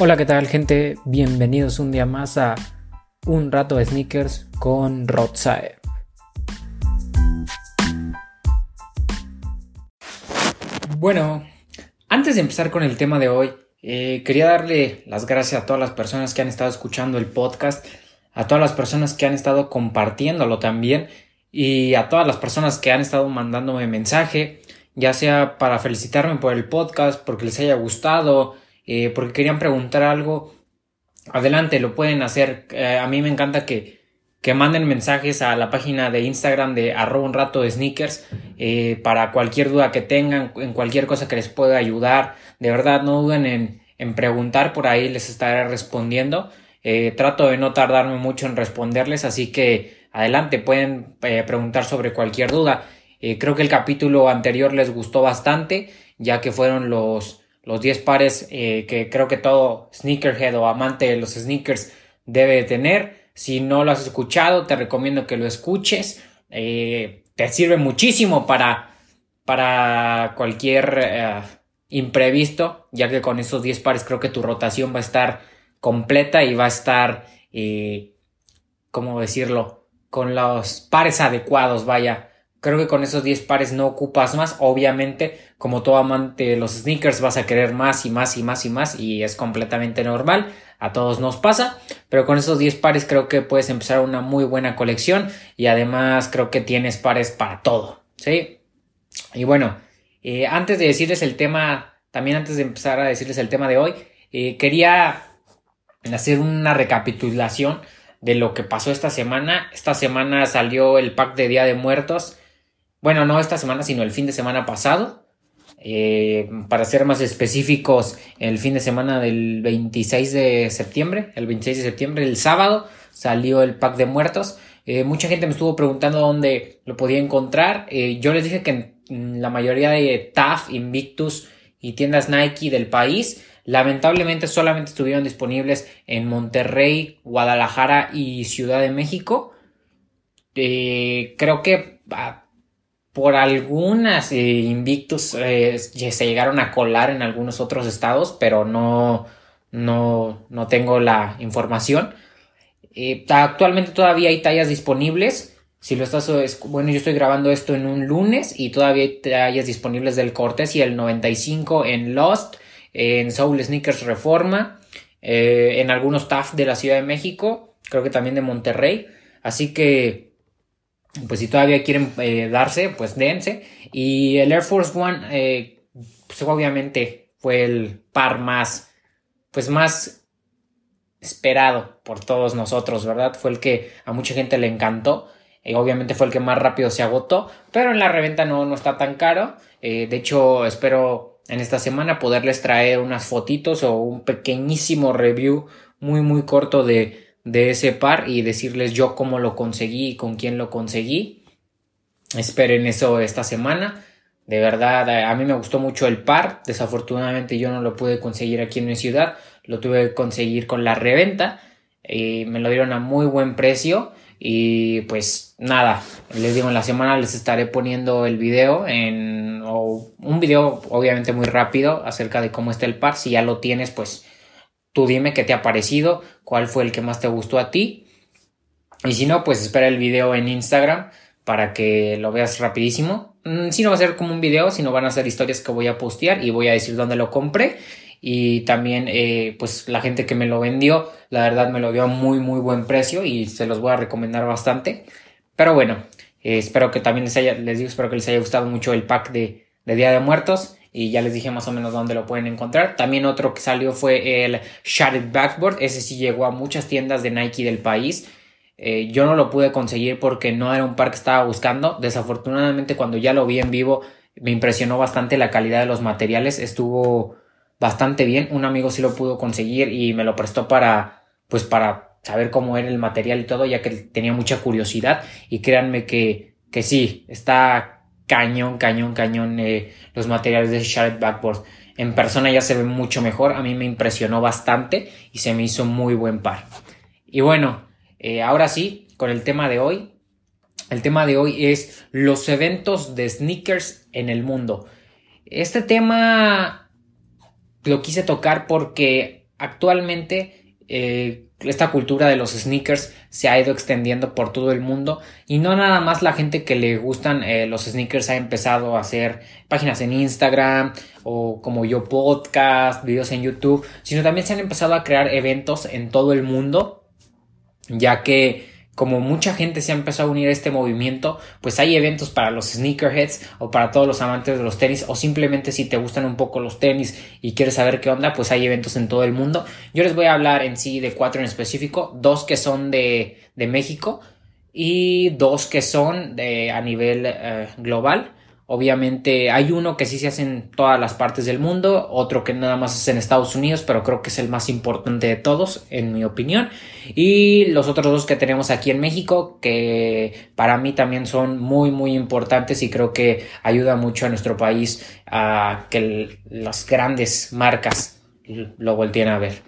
Hola, ¿qué tal gente? Bienvenidos un día más a Un rato de sneakers con Rotsae. Bueno, antes de empezar con el tema de hoy, eh, quería darle las gracias a todas las personas que han estado escuchando el podcast, a todas las personas que han estado compartiéndolo también y a todas las personas que han estado mandándome mensaje, ya sea para felicitarme por el podcast, porque les haya gustado, eh, porque querían preguntar algo, adelante, lo pueden hacer. Eh, a mí me encanta que, que manden mensajes a la página de Instagram de arroba un rato de sneakers eh, para cualquier duda que tengan, en cualquier cosa que les pueda ayudar. De verdad, no duden en, en preguntar, por ahí les estaré respondiendo. trato de no tardarme mucho en responderles, así que adelante, pueden preguntar sobre cualquier duda. creo que el capítulo anterior les gustó bastante, ya que fueron los, los 10 pares eh, que creo que todo sneakerhead o amante de los sneakers debe tener. Si no lo has escuchado, te recomiendo que lo escuches. Eh, te sirve muchísimo para, para cualquier eh, imprevisto, ya que con esos 10 pares creo que tu rotación va a estar completa y va a estar, ¿cómo decirlo? Con los pares adecuados, vaya. Creo que con esos 10 pares no ocupas más. Obviamente, como todo amante de los sneakers, vas a querer más y más y más y más. Y es completamente normal. A todos nos pasa. Pero con esos 10 pares creo que puedes empezar una muy buena colección. Y además creo que tienes pares para todo. ¿Sí? Y bueno, eh, antes de decirles el tema, también antes de empezar a decirles el tema de hoy, eh, quería hacer una recapitulación de lo que pasó esta semana. Esta semana salió el pack de Día de Muertos bueno, no esta semana, sino el fin de semana pasado. Eh, para ser más específicos, el fin de semana del 26 de septiembre, el 26 de septiembre, el sábado, salió el pack de muertos. Eh, mucha gente me estuvo preguntando dónde lo podía encontrar. Eh, yo les dije que en la mayoría de TAF, Invictus y tiendas Nike del país, lamentablemente solamente estuvieron disponibles en Monterrey, Guadalajara y Ciudad de México. creo que ah, por algunas eh, Invictus eh, se llegaron a colar en algunos otros estados, pero no, no, no tengo la información. Eh, actualmente todavía hay tallas disponibles. Si lo estás, bueno, yo estoy grabando esto en un lunes y todavía hay tallas disponibles del Cortés y el 95 en Lost, en Soul Sneakers Reforma, en algunos TAF de la Ciudad de México, creo que también de Monterrey. Así que pues si todavía quieren eh, darse, pues dense. Y el Air Force One, eh, pues obviamente fue el par más, pues más esperado por todos nosotros, ¿verdad? Fue el que a mucha gente le encantó. y obviamente fue el que más rápido se agotó, pero en la reventa no, no está tan caro. Eh, de hecho, espero en esta semana poderles traer unas fotitos o un pequeñísimo review muy muy corto de, de ese par y decirles yo cómo lo conseguí y con quién lo conseguí. Esperen eso esta semana. De verdad, a mí me gustó mucho el par. Desafortunadamente yo no lo pude conseguir aquí en mi ciudad. Lo tuve que conseguir con la reventa. Y me lo dieron a muy buen precio. Y pues nada, les digo, en la semana les estaré poniendo el video en un video obviamente muy rápido acerca de cómo está el par. Si ya lo tienes, pues Tú dime qué te ha parecido, cuál fue el que más te gustó a ti. Y si no, pues espera el video en Instagram para que lo veas rapidísimo. Mm, si no va a ser como un video, sino van a ser historias que voy a postear y voy a decir dónde lo compré. Y también, eh, pues la gente que me lo vendió, la verdad me lo dio a muy, muy buen precio y se los voy a recomendar bastante. Pero bueno, eh, espero que también les haya, les digo, espero que les haya gustado mucho el pack de, de Día de Muertos y ya les dije más o menos dónde lo pueden encontrar. También otro que salió fue el Shattered Backboard, ese sí llegó a muchas tiendas de Nike del país. Eh, yo no lo pude conseguir porque no era un par que estaba buscando. Desafortunadamente cuando ya lo vi en vivo me impresionó bastante la calidad de los materiales, estuvo bastante bien. Un amigo sí lo pudo conseguir y me lo prestó para pues para saber cómo era el material y todo, ya que tenía mucha curiosidad y créanme que que sí, está cañón, cañón, cañón eh, los materiales de Shattered Backboard. En persona ya se ve mucho mejor, a mí me impresionó bastante y se me hizo muy buen par. Y bueno, eh, ahora sí, con el tema de hoy. El tema de hoy es los eventos de sneakers en el mundo. Este tema lo quise tocar porque actualmente eh, esta cultura de los sneakers se ha ido extendiendo por todo el mundo y no nada más la gente que le gustan eh, los sneakers ha empezado a hacer páginas en Instagram o como yo podcast, videos en YouTube, sino también se han empezado a crear eventos en todo el mundo ya que como mucha gente se ha empezado a unir a este movimiento, pues hay eventos para los sneakerheads o para todos los amantes de los tenis o simplemente si te gustan un poco los tenis y quieres saber qué onda, pues hay eventos en todo el mundo. Yo les voy a hablar en sí de cuatro en específico, dos que son de, de México y dos que son de, a nivel eh, global. Obviamente hay uno que sí se hace en todas las partes del mundo, otro que nada más es en Estados Unidos, pero creo que es el más importante de todos, en mi opinión. Y los otros dos que tenemos aquí en México, que para mí también son muy, muy importantes y creo que ayuda mucho a nuestro país a que las grandes marcas lo volteen a ver.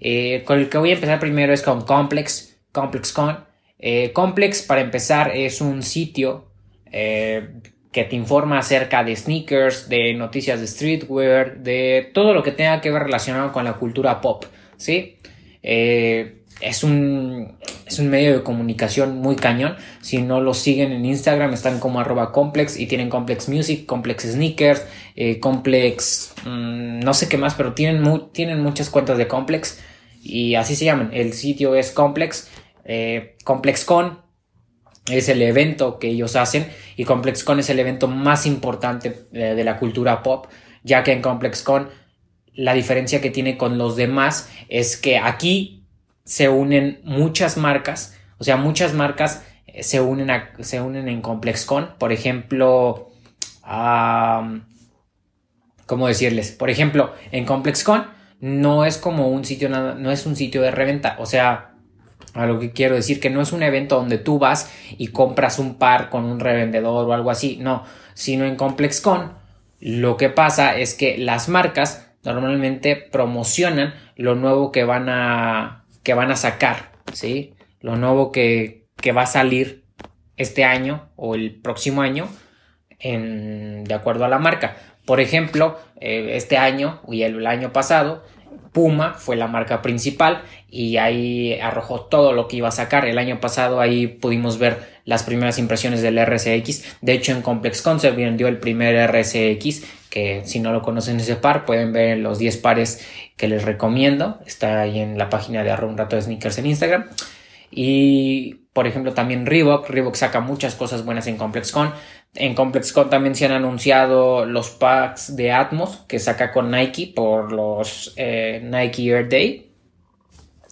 Eh, con el que voy a empezar primero es con Complex, ComplexCon. Eh, Complex, para empezar, es un sitio eh, que te informa acerca de sneakers, de noticias de streetwear, de todo lo que tenga que ver relacionado con la cultura pop, ¿sí? Eh, es, un, es un medio de comunicación muy cañón. Si no lo siguen en Instagram, están como arroba complex y tienen complex music, complex sneakers, eh, complex, mm, no sé qué más, pero tienen, tienen muchas cuentas de complex y así se llaman. El sitio es complex, eh, complexcon es el evento que ellos hacen y ComplexCon es el evento más importante eh, de, la cultura pop, ya que en ComplexCon la diferencia que tiene con los demás es que aquí se unen muchas marcas, o sea, muchas marcas eh, se unen, se unen en ComplexCon, por ejemplo, ¿cómo decirles? Por ejemplo, en ComplexCon no es como un sitio, no es un sitio de reventa, o sea, a lo que quiero decir que no es un evento donde tú vas y compras un par con un revendedor o algo así, no, sino en ComplexCon lo que pasa es que las marcas normalmente promocionan lo nuevo que van a que van a sacar, ¿sí? Lo nuevo que, que va a salir este año o el próximo año en, de acuerdo a la marca. Por ejemplo, eh, este año y el año pasado Puma fue la marca principal y ahí arrojó todo lo que iba a sacar. El año pasado ahí pudimos ver las primeras impresiones del RSX. De hecho, en ComplexCon se vendió el primer RSX, que si no lo conocen ese par, pueden ver los 10 pares que les recomiendo. Está ahí en la página de arroba un rato de sneakers en Instagram. Y por ejemplo, también Reebok. Reebok saca muchas cosas buenas en ComplexCon. En ComplexCon también se han anunciado los packs de Atmos que saca con Nike por los eh, Nike Air Day.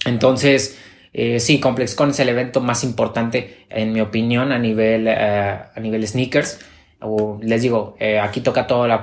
Entonces, eh, sí, ComplexCon es el evento más importante, en mi opinión, a nivel, eh, a nivel sneakers. les digo, aquí toca todo, la,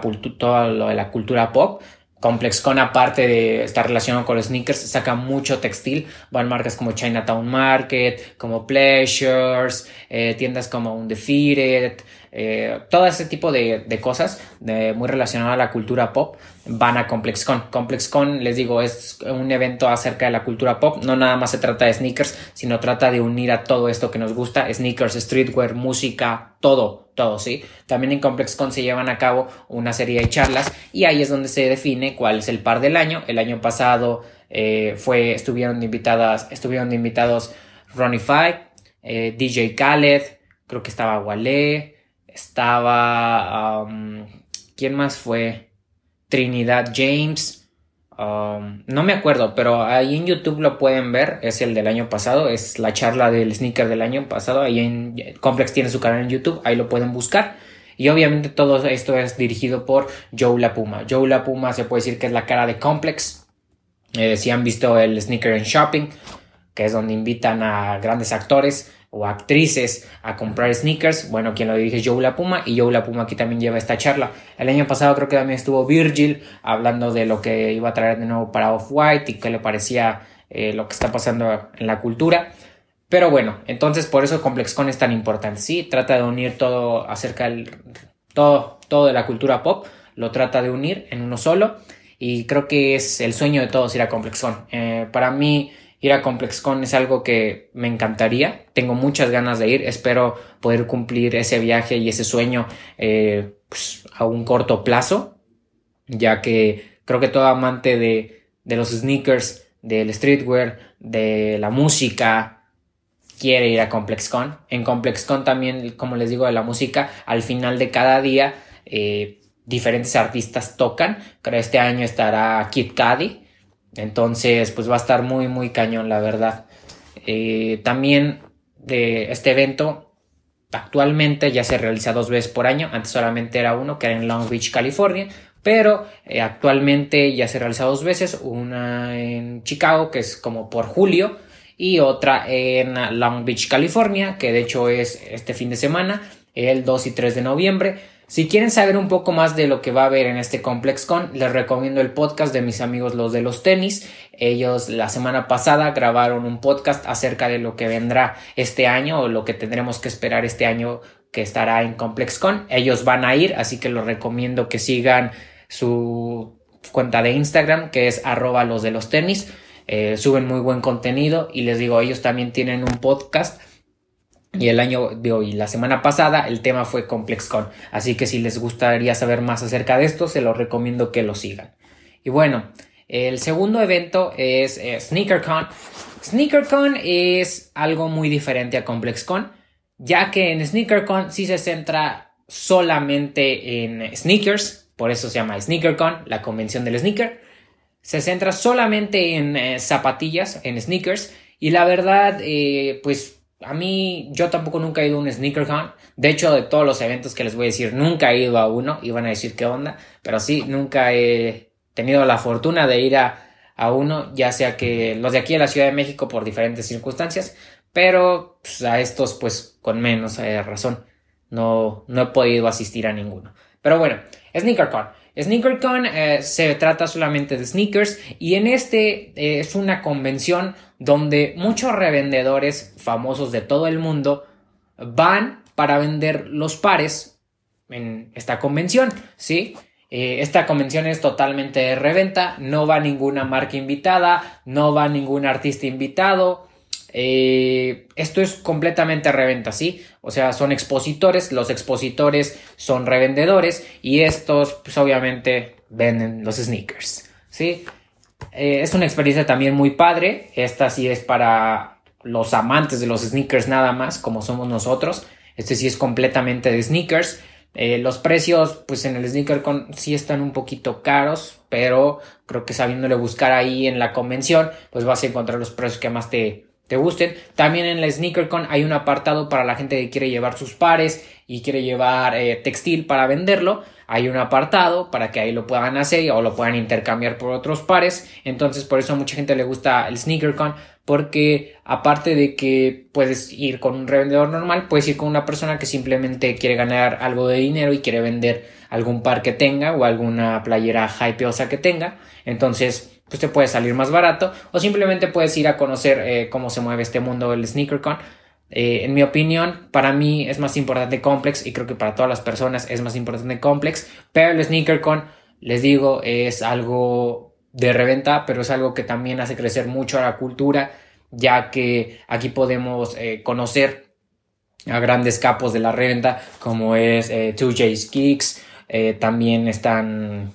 lo de la cultura pop. ComplexCon, aparte de estar relacionado con los sneakers, saca mucho textil. Van marcas como Chinatown Market, como Pleasures, tiendas como Undefeated, eh, todo ese tipo de, cosas muy relacionadas a la cultura pop van a ComplexCon. ComplexCon, les digo, es un evento acerca de la cultura pop. No nada más se trata de sneakers, sino trata de unir a todo esto que nos gusta: sneakers, streetwear, música, todo, todo, ¿sí? También en ComplexCon se llevan a cabo una serie de charlas y ahí es donde se define cuál es el par del año. El año pasado eh, fue, estuvieron invitadas, estuvieron invitados Ronnie Five, eh, DJ Khaled, creo que estaba Wale, estaba... ¿Quién más fue? Trinidad James. Um, no me acuerdo, pero ahí en YouTube lo pueden ver. Es el del año pasado. Es la charla del sneaker del año pasado. Ahí en Complex tiene su canal en YouTube. Ahí lo pueden buscar. Y obviamente todo esto es dirigido por Joe La Puma. Joe La Puma se puede decir que es la cara de Complex. Eh, si han visto el Sneaker and Shopping, que es donde invitan a grandes actores o actrices a comprar sneakers. Bueno, quien lo dirige es Joe La Puma y Joe La Puma aquí también lleva esta charla. El año pasado creo que también estuvo Virgil hablando de lo que iba a traer de nuevo para Off-White y qué le parecía eh, lo que está pasando en la cultura. Pero bueno, entonces por eso ComplexCon es tan importante. Sí, trata de unir todo acerca del todo, todo de la cultura pop, lo trata de unir en uno solo y creo que es el sueño de todos ir a ComplexCon. Eh, para mí ir a ComplexCon es algo que me encantaría. Tengo muchas ganas de ir. Espero poder cumplir ese viaje y ese sueño eh, pues, a un corto plazo, ya que creo que todo amante de, los sneakers del streetwear, de la música, quiere ir a ComplexCon. En ComplexCon también, como les digo, de la música, al final de cada día eh, diferentes artistas tocan. Creo este año estará Kid Cudi. Entonces, pues va a estar muy, muy cañón, la verdad. Eh, también de este evento actualmente ya se realiza dos veces por año. Antes solamente era uno, que era en Long Beach, California. Pero eh, actualmente ya se realiza dos veces. Una en Chicago, que es como por julio. Y otra en Long Beach, California, que de hecho es este fin de semana, el 2 y 3 de noviembre. Si quieren saber un poco más de lo que va a haber en este ComplexCon, les recomiendo el podcast de mis amigos los de los tenis. Ellos la semana pasada grabaron un podcast acerca de lo que vendrá este año o lo que tendremos que esperar este año que estará en ComplexCon. Ellos van a ir, así que los recomiendo que sigan su cuenta de Instagram que es arroba los de los tenis. Eh, suben muy buen contenido y les digo, ellos también tienen un podcast y el año, de y la semana pasada el tema fue ComplexCon. Así que si les gustaría saber más acerca de esto, se los recomiendo que lo sigan. Y bueno, el segundo evento es eh, SneakerCon. SneakerCon es algo muy diferente a ComplexCon, ya que en SneakerCon sí se centra solamente en sneakers, por eso se llama SneakerCon, la convención del sneaker. Se centra solamente en eh, zapatillas, en sneakers, y la verdad, eh, pues a mí, yo tampoco nunca he ido a un SneakerCon. De hecho, de todos los eventos que les voy a decir, nunca he ido a uno. Y van a decir qué onda. Pero sí, nunca he tenido la fortuna de ir a, uno. Ya sea que los de aquí a la Ciudad de México por diferentes circunstancias. Pero pues, a estos, pues con menos eh, razón. No, no he podido asistir a ninguno. Pero bueno, SneakerCon. SneakerCon eh, se trata solamente de sneakers y en este eh, es una convención donde muchos revendedores famosos de todo el mundo van para vender los pares en esta convención, ¿sí? Eh, esta convención es totalmente de reventa, no va ninguna marca invitada, no va ningún artista invitado, eh, esto es completamente reventa, ¿sí? O sea, son expositores, los expositores son revendedores y estos, pues obviamente, venden los sneakers, ¿sí? Eh, es una experiencia también muy padre. Esta sí es para los amantes de los sneakers nada más, como somos nosotros. Este sí es completamente de sneakers. Eh, los precios, pues en el sneaker con sí están un poquito caros, pero creo que sabiéndole buscar ahí en la convención, pues vas a encontrar los precios que más te, te gusten. También en la SneakerCon hay un apartado para la gente que quiere llevar sus pares y quiere llevar eh, textil para venderlo. Hay un apartado para que ahí lo puedan hacer o lo puedan intercambiar por otros pares. Entonces por eso a mucha gente le gusta el SneakerCon porque aparte de que puedes ir con un revendedor normal, puedes ir con una persona que simplemente quiere ganar algo de dinero y quiere vender algún par que tenga o alguna playera hypeosa que tenga. Entonces pues te puede salir más barato o simplemente puedes ir a conocer eh, cómo se mueve este mundo del SneakerCon. Eh, en mi opinión, para mí es más importante Complex y creo que para todas las personas es más importante Complex, pero el SneakerCon, les digo, es algo de reventa, pero es algo que también hace crecer mucho a la cultura, ya que aquí podemos eh, conocer a grandes capos de la reventa como es 2J's Kicks, también están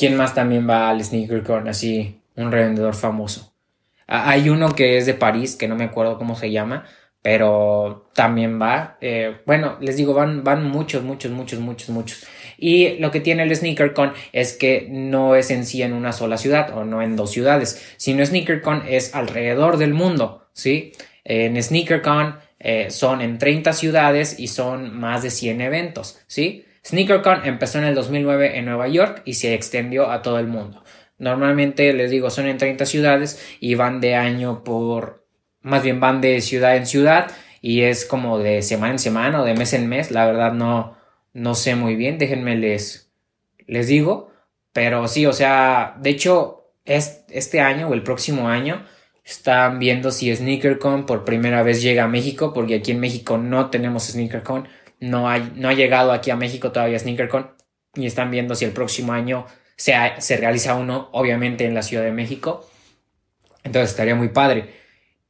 ¿Quién más también va al SneakerCon? Así, un revendedor famoso. Hay uno que es de París, que no me acuerdo cómo se llama, pero también va. Eh, bueno, les digo, van, van muchos, muchos, muchos, muchos, muchos. Y lo que tiene el SneakerCon es que no es en sí en una sola ciudad o no en dos ciudades, sino SneakerCon es alrededor del mundo, ¿sí? En SneakerCon eh, son en 30 ciudades y son más de 100 eventos, ¿sí? SneakerCon empezó en el 2009 en Nueva York y se extendió a todo el mundo. Normalmente les digo son en 30 ciudades y van de año por, más bien van de ciudad en ciudad y es como de semana en semana o de mes en mes. La verdad no, no sé muy bien, déjenme les, les digo. Pero sí, o sea, de hecho, es, este año o el próximo año están viendo si SneakerCon por primera vez llega a México, porque aquí en México no tenemos SneakerCon no, hay, no ha llegado aquí a México todavía SneakerCon y están viendo si el próximo año se, se realiza uno, obviamente en la Ciudad de México. Entonces estaría muy padre.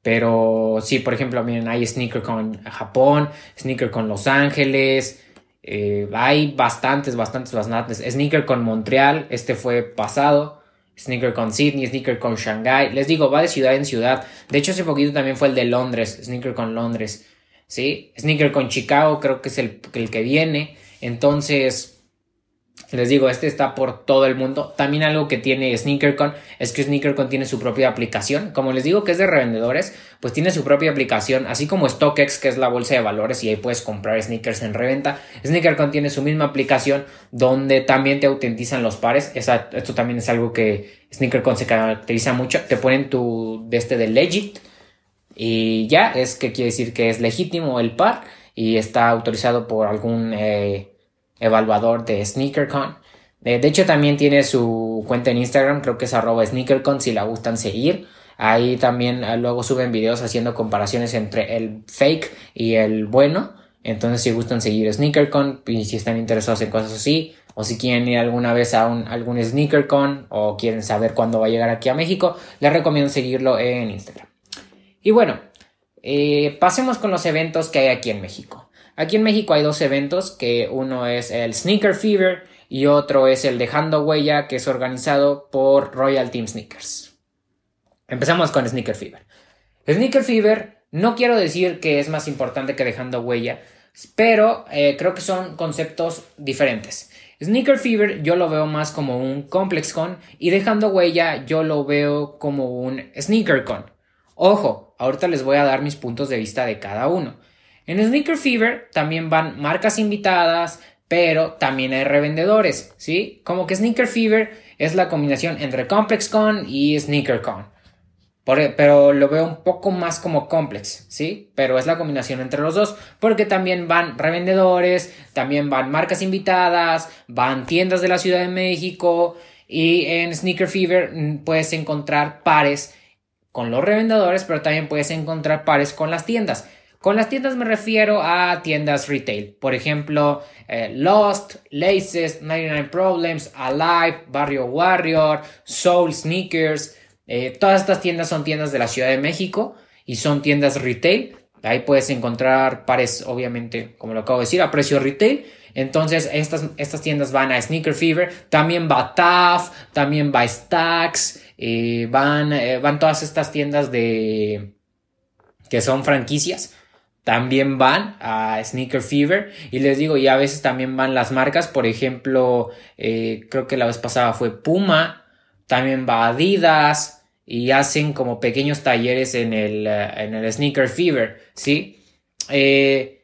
Pero sí, por ejemplo, miren, hay SneakerCon Japón, SneakerCon Los Ángeles, eh, hay bastantes, bastantes, bastantes. SneakerCon Montreal, este fue pasado. SneakerCon Sydney, SneakerCon Shanghai. Les digo, va de ciudad en ciudad. De hecho, hace poquito también fue el de Londres, SneakerCon Londres. ¿Sí? SneakerCon Chicago creo que es el, el que viene. Entonces, les digo, este está por todo el mundo. También algo que tiene SneakerCon es que SneakerCon tiene su propia aplicación. Como les digo que es de revendedores, pues tiene su propia aplicación, así como StockX, que es la bolsa de valores y ahí puedes comprar sneakers en reventa. SneakerCon tiene su misma aplicación donde también te autentizan los pares. esto también es algo que SneakerCon se caracteriza mucho. Te ponen tu de este de legit y ya es que quiere decir que es legítimo el par y está autorizado por algún eh, evaluador de SneakerCon. De hecho, también tiene su cuenta en Instagram, creo que es arroba SneakerCon si la gustan seguir. Ahí también ah, luego suben videos haciendo comparaciones entre el fake y el bueno. Entonces, si gustan seguir SneakerCon y si están interesados en cosas así, o si quieren ir alguna vez a un, algún SneakerCon o quieren saber cuándo va a llegar aquí a México, les recomiendo seguirlo en Instagram. Y bueno, eh, pasemos con los eventos que hay aquí en México. Aquí en México hay dos eventos, que uno es el Sneaker Fever y otro es el Dejando Huella, que es organizado por Royal Team Sneakers. Empezamos con Sneaker Fever. Sneaker Fever no quiero decir que es más importante que Dejando Huella, pero eh, creo que son conceptos diferentes. Sneaker Fever yo lo veo más como un Complex Con y Dejando Huella yo lo veo como un Sneaker Con. Ojo, ahorita les voy a dar mis puntos de vista de cada uno. En Sneaker Fever también van marcas invitadas, pero también hay revendedores, ¿sí? Como que Sneaker Fever es la combinación entre ComplexCon y SneakerCon. E, pero lo veo un poco más como complex, ¿sí? Pero es la combinación entre los dos, porque también van revendedores, también van marcas invitadas, van tiendas de la Ciudad de México y en Sneaker Fever mm, puedes encontrar pares con los revendedores, pero también puedes encontrar pares con las tiendas. Con las tiendas me refiero a tiendas retail, por ejemplo, eh, Lost, Laces, 99 Problems, Alive, Barrio Warrior, Soul Sneakers. Eh, todas estas tiendas son tiendas de la Ciudad de México y son tiendas retail. Ahí puedes encontrar pares, obviamente, como lo acabo de decir, a precio retail. Entonces, estas, estas tiendas van a Sneaker Fever, también va TAF, también va Stacks, eh, van, van todas estas tiendas de que son franquicias también van a Sneaker Fever y les digo, y a veces también van las marcas, por ejemplo, eh, creo que la vez pasada fue Puma, también va Adidas y hacen como pequeños talleres en el, eh, en el Sneaker Fever, ¿sí? Eh,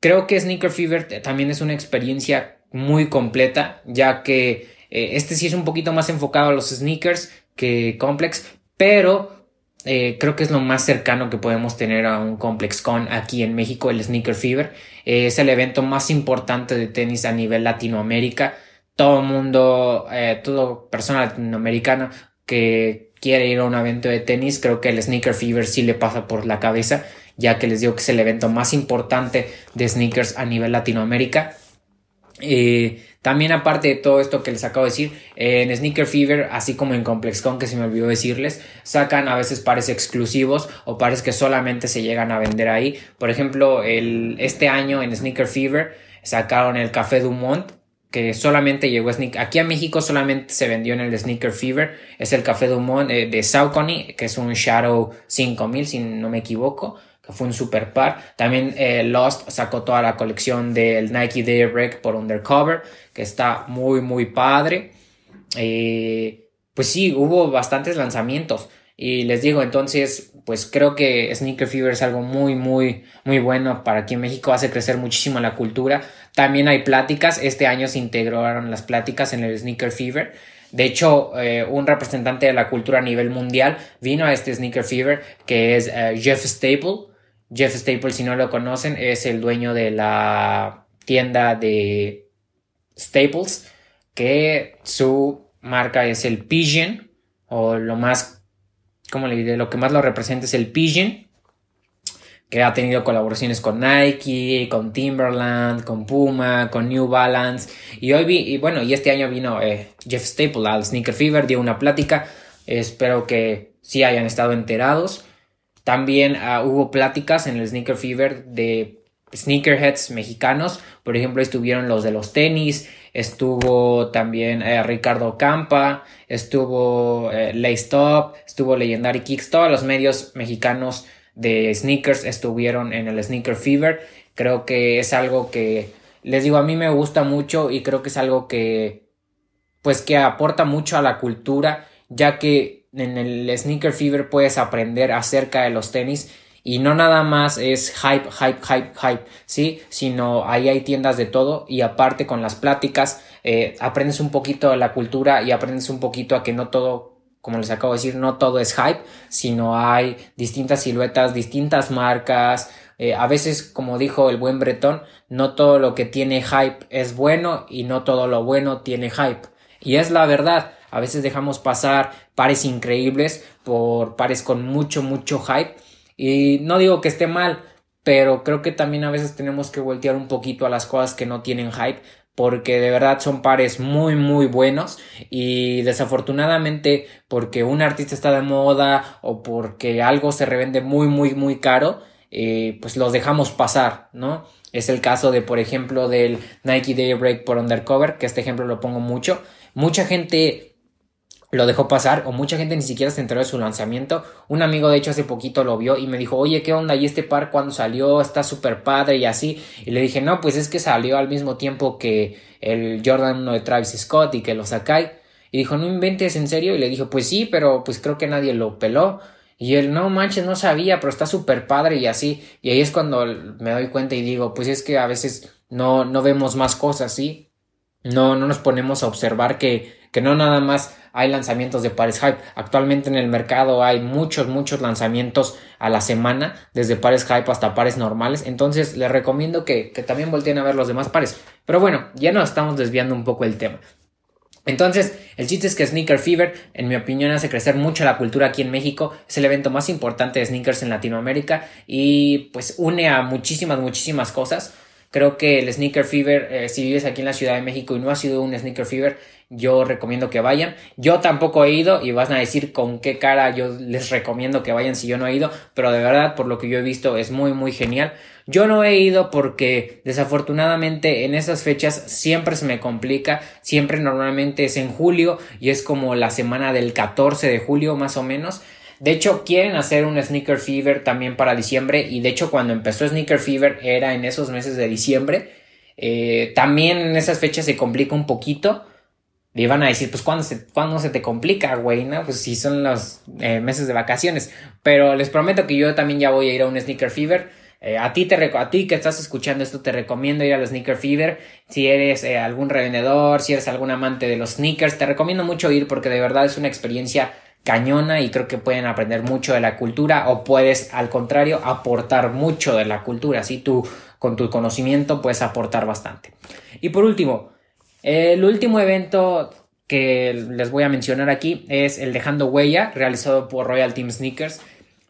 creo que Sneaker Fever también es una experiencia muy completa, ya que este sí es un poquito más enfocado a los sneakers que Complex, pero eh, creo que es lo más cercano que podemos tener a un Complex Con aquí en México, el Sneaker Fever. Eh, es el evento más importante de tenis a nivel Latinoamérica. Todo mundo, eh, todo persona latinoamericana que quiere ir a un evento de tenis, creo que el Sneaker Fever sí le pasa por la cabeza, ya que les digo que es el evento más importante de sneakers a nivel Latinoamérica. Eh, también aparte de todo esto que les acabo de decir, en Sneaker Fever, así como en ComplexCon, que se me olvidó decirles, sacan a veces pares exclusivos o pares que solamente se llegan a vender ahí. Por ejemplo, el, este año en Sneaker Fever sacaron el Café Dumont, que solamente llegó a Sneaker. Aquí a México solamente se vendió en el Sneaker Fever. Es el Café Dumont eh, de Saucony, que es un Shadow 5000, si no me equivoco fue un super par. También eh, Lost sacó toda la colección del Nike Daybreak por Undercover, que está muy, muy padre. Eh, pues sí, hubo bastantes lanzamientos. Y les digo, entonces, pues creo que Sneaker Fever es algo muy, muy, muy bueno para aquí en México. Hace crecer muchísimo la cultura. También hay pláticas. Este año se integraron las pláticas en el Sneaker Fever. De hecho, eh, un representante de la cultura a nivel mundial vino a este Sneaker Fever, que es Jeff Staple. Jeff Staples, si no lo conocen, es el dueño de la tienda de Staples, que su marca es el Pigeon, o lo más, ¿cómo le diré? Lo que más lo representa es el Pigeon, que ha tenido colaboraciones con Nike, con Timberland, con Puma, con New Balance. Y hoy vi, y bueno, y este año vino eh, Jeff Staples al Sneaker Fever, dio una plática. Espero que sí hayan estado enterados. También ah, hubo pláticas en el Sneaker Fever de sneakerheads mexicanos. Por ejemplo, estuvieron los de los tenis, estuvo también eh, Ricardo Campa, estuvo eh, Laystop, estuvo Legendary Kicks, todos los medios mexicanos de sneakers estuvieron en el Sneaker Fever. Creo que es algo que, les digo, a mí me gusta mucho y creo que es algo que, pues que aporta mucho a la cultura, ya que en el Sneaker Fever puedes aprender acerca de los tenis y no nada más es hype, hype, hype, hype, ¿sí? Sino ahí hay tiendas de todo y aparte con las pláticas eh, aprendes un poquito de la cultura y aprendes un poquito a que no todo, como les acabo de decir, no todo es hype, sino hay distintas siluetas, distintas marcas. Eh, a veces, como dijo el buen Bretón, no todo lo que tiene hype es bueno y no todo lo bueno tiene hype. Y es la verdad. A veces dejamos pasar pares increíbles por pares con mucho, mucho hype. Y no digo que esté mal, pero creo que también a veces tenemos que voltear un poquito a las cosas que no tienen hype porque de verdad son pares muy muy buenos. Y desafortunadamente porque un artista está de moda o porque algo se revende muy muy muy caro eh, pues los dejamos pasar no es el caso de por ejemplo del Nike Daybreak por Undercover que este ejemplo lo pongo mucho. Mucha gente lo dejó pasar o mucha gente ni siquiera se enteró de su lanzamiento. Un amigo de hecho hace poquito lo vio y me dijo, oye, ¿qué onda? ¿Y este par cuando salió? Está súper padre y así. Y le dije, no, pues es que salió al mismo tiempo que el Jordan 1 de Travis Scott y que lo Sakai. Y dijo, no inventes en serio. Y le dije, pues sí, pero pues creo que nadie lo peló. Y él, no manches, no sabía, pero está súper padre y así. Y ahí es cuando me doy cuenta y digo, pues es que a veces no, no vemos más cosas, ¿sí? No, no nos ponemos a observar que, que no nada más hay lanzamientos de pares hype. Actualmente en el mercado hay muchos, muchos lanzamientos a la semana, desde pares hype hasta pares normales. Entonces les recomiendo que, que también volteen a ver los demás pares. Pero bueno, ya nos estamos desviando un poco el tema. Entonces, el chiste es que Sneaker Fever, en mi opinión, hace crecer mucho la cultura aquí en México. Es el evento más importante de sneakers en Latinoamérica y pues une a muchísimas, muchísimas cosas. Creo que el Sneaker Fever, eh, si vives aquí en la Ciudad de México y no ha sido un Sneaker Fever, yo recomiendo que vayan. Yo tampoco he ido y vas a decir con qué cara yo les recomiendo que vayan si yo no he ido, pero de verdad, por lo que yo he visto, es muy, muy genial. Yo no he ido porque desafortunadamente en esas fechas siempre se me complica, siempre normalmente es en julio y es como la semana del 14 de julio más o menos. De hecho, quieren hacer un Sneaker Fever también para diciembre. Y de hecho, cuando empezó Sneaker Fever era en esos meses de diciembre. Eh, también en esas fechas se complica un poquito. Y van a decir, pues, ¿cuándo se, ¿cuándo se te complica, güey? ¿no? Pues si son los eh, meses de vacaciones. Pero les prometo que yo también ya voy a ir a un Sneaker Fever. Eh, a, ti te a ti que estás escuchando esto te recomiendo ir al Sneaker Fever. Si eres algún revendedor, si eres algún amante de los sneakers, te recomiendo mucho ir porque de verdad es una experiencia cañona y creo que pueden aprender mucho de la cultura o puedes al contrario aportar mucho de la cultura, si tú con tu conocimiento puedes aportar bastante. Y por último, el último evento que les voy a mencionar aquí es el Dejando Huella, realizado por Royal Team Sneakers.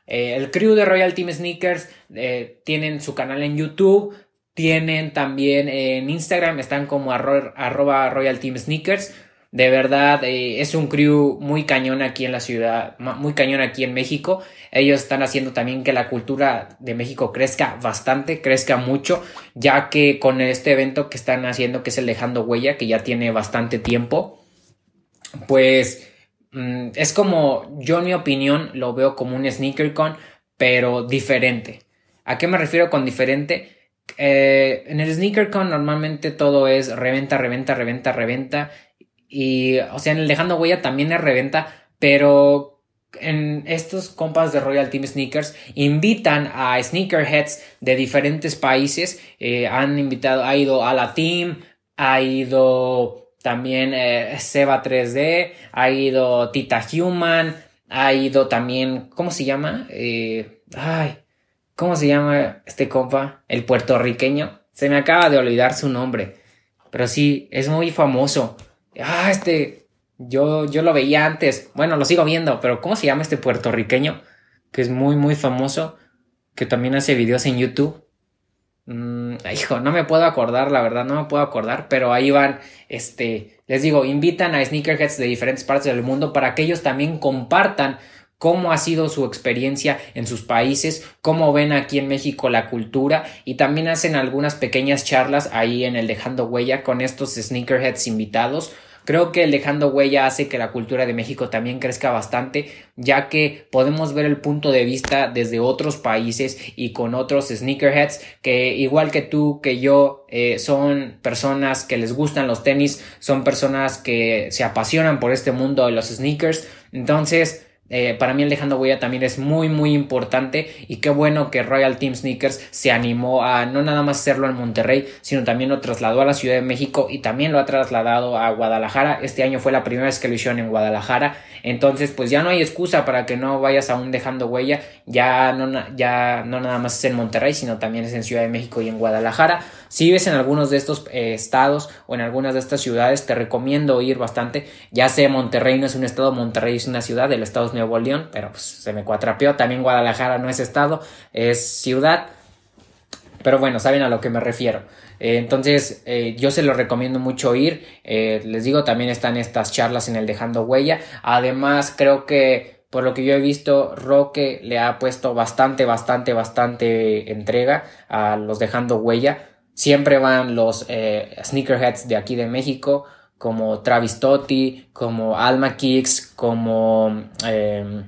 Eh, el crew de Royal Team Sneakers eh, tienen su canal en YouTube, tienen también en Instagram, están como arroba Royal Team Sneakers. De verdad, eh, es un crew muy cañón aquí en la ciudad, muy cañón aquí en México. Ellos están haciendo también que la cultura de México crezca bastante, crezca mucho, ya que con este evento que están haciendo, que es el Dejando Huella, que ya tiene bastante tiempo, pues mm, es como, yo en mi opinión lo veo como un SneakerCon, pero diferente. ¿A qué me refiero con diferente? Eh, en el SneakerCon normalmente todo es reventa, reventa, reventa, reventa y, o sea, en el Dejando Huella también es reventa, pero en estos compas de Royal Team Sneakers invitan a sneakerheads de diferentes países. Eh, han invitado, ha ido a la Team, ha ido también eh, Seba 3D, ha ido Tita Human, ha ido también, ¿cómo se llama? Eh, ay, ¿cómo se llama este compa? El puertorriqueño. Se me acaba de olvidar su nombre, pero sí, es muy famoso ah, este, yo, yo lo veía antes, bueno, lo sigo viendo, pero ¿cómo se llama este puertorriqueño? Que es muy, muy famoso, que también hace videos en YouTube. Mm, hijo, no me puedo acordar, la verdad, no me puedo acordar, pero ahí van, este, les digo, invitan a sneakerheads de diferentes partes del mundo para que ellos también compartan cómo ha sido su experiencia en sus países, cómo ven aquí en México la cultura y también hacen algunas pequeñas charlas ahí en el Dejando Huella con estos sneakerheads invitados. Creo que el dejando huella hace que la cultura de México también crezca bastante, ya que podemos ver el punto de vista desde otros países y con otros sneakerheads que igual que tú, que yo, eh, son personas que les gustan los tenis, son personas que se apasionan por este mundo de los sneakers. Entonces, eh, para mí el dejando huella también es muy muy importante y qué bueno que Royal Team Sneakers se animó a no nada más hacerlo en Monterrey sino también lo trasladó a la Ciudad de México y también lo ha trasladado a Guadalajara. Este año fue la primera vez que lo hicieron en Guadalajara. Entonces pues ya no hay excusa para que no vayas aún dejando huella. Ya no, ya no nada más es en Monterrey sino también es en Ciudad de México y en Guadalajara. Si vives en algunos de estos eh, estados o en algunas de estas ciudades te recomiendo ir bastante. Ya sé Monterrey no es un estado Monterrey es una ciudad el estado es Nuevo León, pero pues, se me cuatrapeó. También Guadalajara no es estado, es ciudad. Pero bueno, saben a lo que me refiero. Eh, entonces, eh, yo se lo recomiendo mucho ir. Eh, les digo, también están estas charlas en el Dejando Huella. Además, creo que por lo que yo he visto, Roque le ha puesto bastante, bastante, bastante entrega a los Dejando Huella. Siempre van los sneakerheads de aquí de México como Travis Totti, como Alma Kicks, como... Em,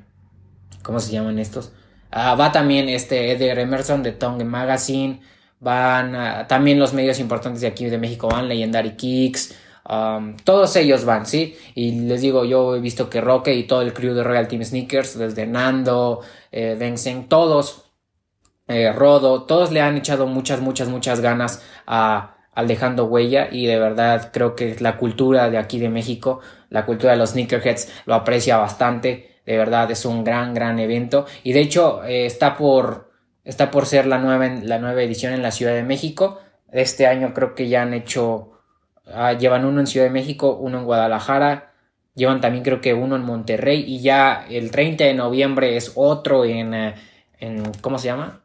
¿Cómo se llaman estos? Ah, va también este Eder Emerson de Tongue Magazine. Van también los medios importantes de aquí de México van, Legendary Kicks. Um, todos ellos van, ¿sí? Y les digo, yo he visto que Roque y todo el crew de Royal Team Sneakers, desde Nando, eh, todos, eh, Rodo, todos le han echado muchas, muchas, muchas ganas a, al dejando huella y de verdad creo que la cultura de aquí de México, la cultura de los sneakerheads lo aprecia bastante, de verdad es un gran, gran evento y de hecho eh, está por está por ser la nueva, la nueva edición en la Ciudad de México. Este año creo que ya han hecho, ah, llevan uno en Ciudad de México, uno en Guadalajara, llevan también creo que uno en Monterrey y ya el 30 de noviembre es otro en, eh, en ¿cómo se llama?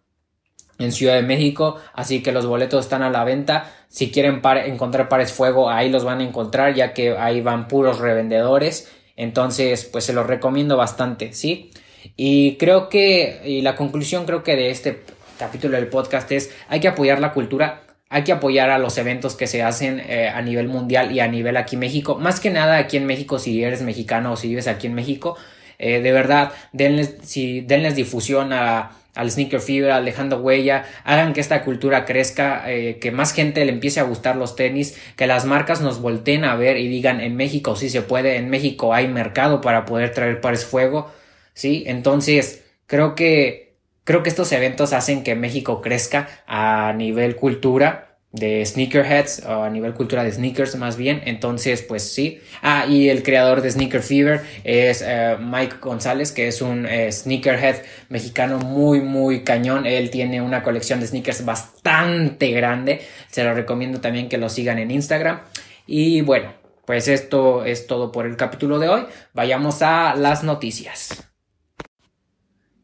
En Ciudad de México, así que los boletos están a la venta. Si quieren encontrar pares fuego, ahí los van a encontrar, ya que ahí van puros revendedores. Entonces, pues se los recomiendo bastante, ¿sí? Y creo que, y la conclusión creo que de este capítulo del podcast es, hay que apoyar la cultura, hay que apoyar a los eventos que se hacen eh, a nivel mundial y a nivel aquí en México. Más que nada aquí en México, si eres mexicano o si vives aquí en México, eh, de verdad, denles, si, denles difusión a al Sneaker Fever, al Dejando Huella, hagan que esta cultura crezca, eh, que más gente le empiece a gustar los tenis, que las marcas nos volteen a ver y digan en México sí se puede, en México hay mercado para poder traer pares fuego, ¿sí? Entonces, creo que, creo que estos eventos hacen que México crezca a nivel cultura de sneakerheads o a nivel cultura de sneakers más bien. Entonces pues sí. Ah y el creador de Sneaker Fever es eh, Mike González que es un eh, sneakerhead mexicano muy muy cañón. Él tiene una colección de sneakers bastante grande. Se lo recomiendo también que lo sigan en Instagram. Y bueno pues esto es todo por el capítulo de hoy. Vayamos a las noticias.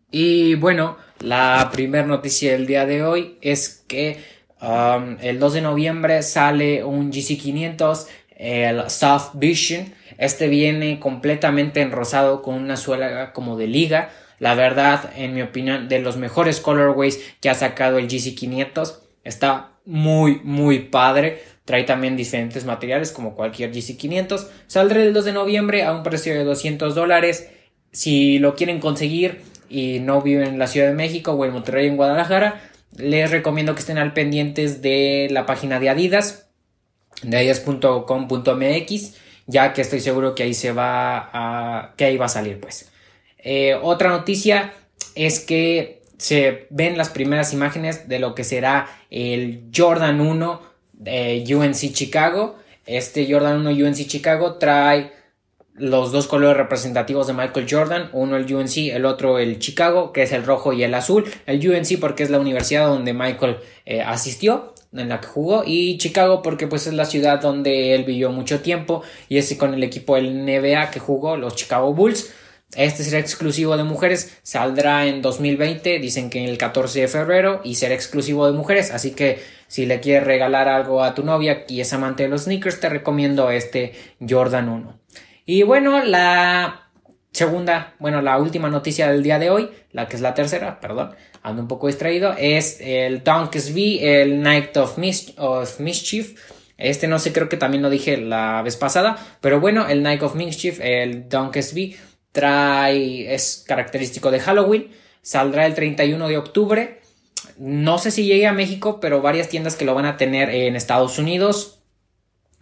Y bueno la primera noticia del día de hoy es que Um, el 2 de noviembre sale un GC500, el Soft Vision. Este viene completamente enrosado con una suela como de liga. La verdad, en mi opinión, de los mejores colorways que ha sacado el GC500. Está muy, muy padre. Trae también diferentes materiales como cualquier GC500. Saldrá el 2 de noviembre a un precio de 200 dólares. Si lo quieren conseguir y no viven en la Ciudad de México o en Monterrey en Guadalajara, les recomiendo que estén al pendientes de la página de Adidas, de adidas.com.mx, ya que estoy seguro que ahí se va a, que ahí va a salir, pues. Eh, otra noticia es que se ven las primeras imágenes de lo que será el Jordan 1 de UNC Chicago. Este Jordan 1 UNC Chicago trae los dos colores representativos de Michael Jordan, uno el UNC, el otro el Chicago, que es el rojo y el azul, el UNC porque es la universidad donde Michael eh, asistió, en la que jugó, y Chicago porque pues es la ciudad donde él vivió mucho tiempo, y ese con el equipo del NBA que jugó, los Chicago Bulls. Este será exclusivo de mujeres, saldrá en 2020, dicen que en el 14 de febrero, y será exclusivo de mujeres, así que si le quieres regalar algo a tu novia y es amante de los sneakers, te recomiendo este Jordan 1. Y bueno, la segunda, bueno, la última noticia del día de hoy, la que es la tercera, perdón, ando un poco distraído, es el V, el Night of, of Mischief. Este no sé, creo que también lo dije la vez pasada, pero bueno, el Night of Mischief, el V, trae, es característico de Halloween, saldrá el 31 de octubre. No sé si llegue a México, pero varias tiendas que lo van a tener en Estados Unidos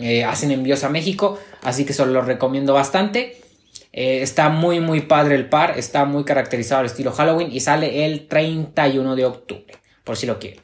eh, hacen envíos a México, así que se lo recomiendo bastante. Eh, está muy muy padre el par, está muy caracterizado al estilo Halloween y sale el 31 de octubre, por si lo quieren.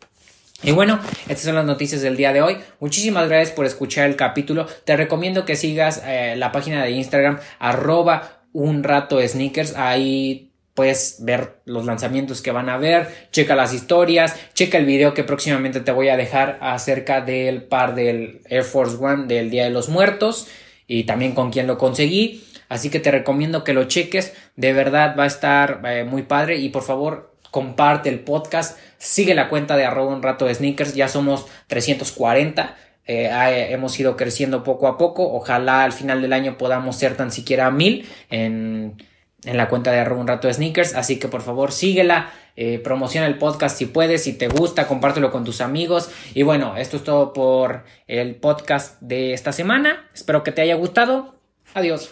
Y bueno, estas son las noticias del día de hoy. Muchísimas gracias por escuchar el capítulo. Te recomiendo que sigas eh, la página de Instagram arroba un rato sneakers. Ahí puedes ver los lanzamientos que van a ver, checa las historias, checa el video que próximamente te voy a dejar acerca del par del Air Force One del Día de los Muertos y también con quién lo conseguí. Así que te recomiendo que lo cheques, de verdad va a estar eh, muy padre y por favor comparte el podcast, sigue la cuenta de arroba un rato de sneakers, ya somos 340. Eh, hemos ido creciendo poco a poco. Ojalá al final del año podamos ser tan siquiera mil en, en la cuenta de arroba un rato de sneakers. Así que por favor síguela, eh, promociona el podcast si puedes, si te gusta, compártelo con tus amigos. Y bueno, esto es todo por el podcast de esta semana. Espero que te haya gustado. Adiós.